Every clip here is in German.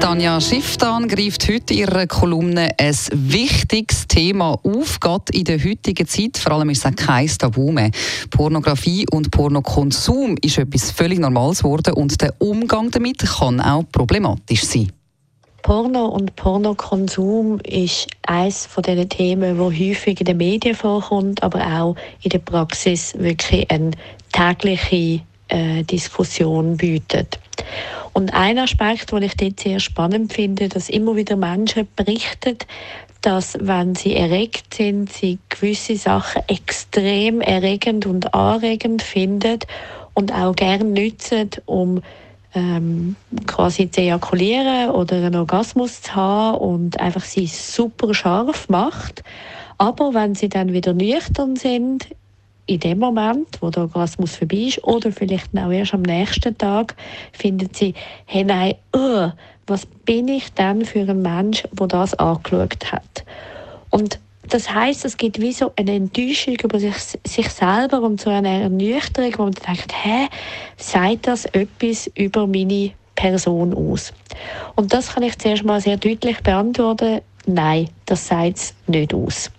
Tanja Schifftan greift heute in ihrer Kolumne ein wichtiges Thema auf, gerade in der heutigen Zeit. Vor allem ist es kein Tabu mehr. Pornografie und Pornokonsum ist etwas völlig Normales geworden und der Umgang damit kann auch problematisch sein. Porno und Pornokonsum ist eines von den Themen, wo häufig in den Medien vorkommt, aber auch in der Praxis wirklich eine tägliche äh, Diskussion bietet. Und ein Aspekt, den ich dort sehr spannend finde, dass immer wieder Menschen berichten, dass wenn sie erregt sind, sie gewisse Sachen extrem erregend und anregend finden und auch gerne nützen, um ähm, quasi zu ejakulieren oder einen Orgasmus zu haben und einfach sie super scharf macht. Aber wenn sie dann wieder nüchtern sind, in dem Moment, wo der Orgasmus vorbei ist, oder vielleicht auch erst am nächsten Tag, findet sie, hey nein, uh, was bin ich denn für ein Mensch, der das angeschaut hat? Und das heißt, es gibt wie so eine Enttäuschung über sich, sich selber und so eine Ernüchterung, wo man denkt, hä, sagt das etwas über meine Person aus? Und das kann ich zuerst mal sehr deutlich beantworten. Nein, das sagt es nicht aus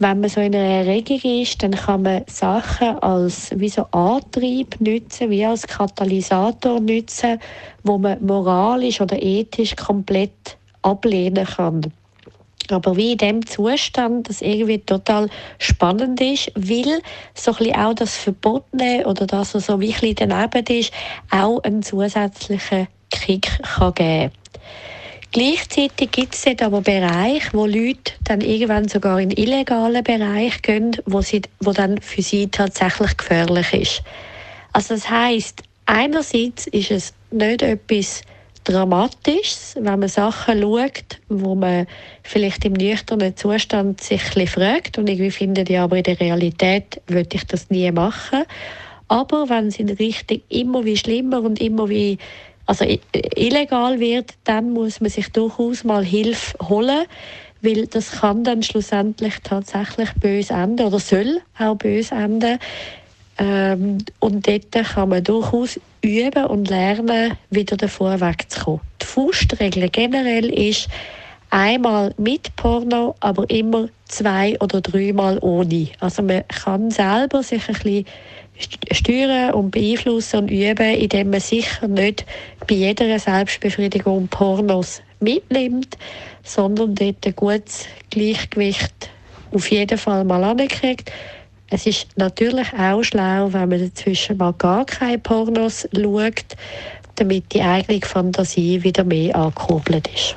wenn man so in einer Erregung ist, dann kann man Sachen als wie so Antrieb nutzen, wie als Katalysator nutzen, wo man moralisch oder ethisch komplett ablehnen kann. Aber wie in dem Zustand, das irgendwie total spannend ist, weil so ein auch das Verbotene oder das, was so ein bisschen daneben ist, auch einen zusätzlichen Kick kann geben kann. Gleichzeitig gibt es dort aber Bereiche, wo Leute dann irgendwann sogar in illegalen Bereich gehen, wo, sie, wo dann für sie tatsächlich gefährlich ist. Also das heißt, einerseits ist es nicht etwas Dramatisches, wenn man Sachen schaut, wo man vielleicht im nüchternen Zustand sich ein fragt und irgendwie findet, ja, aber in der Realität würde ich das nie machen. Aber wenn es in Richtung immer wie schlimmer und immer wie also illegal wird, dann muss man sich durchaus mal Hilfe holen, weil das kann dann schlussendlich tatsächlich böse enden oder soll auch böse enden. Ähm, und dort kann man durchaus üben und lernen, wieder davor wegzukommen. Die Faustregel generell ist, einmal mit Porno, aber immer zwei oder dreimal ohne. Also man kann selber sich ein bisschen steuern und beeinflussen und üben, indem man sicher nicht bei jeder Selbstbefriedigung Pornos mitnimmt, sondern dort ein gutes Gleichgewicht auf jeden Fall mal ankriegt. Es ist natürlich auch schlau, wenn man dazwischen mal gar keine Pornos schaut, damit die eigene Fantasie wieder mehr angekurbelt ist.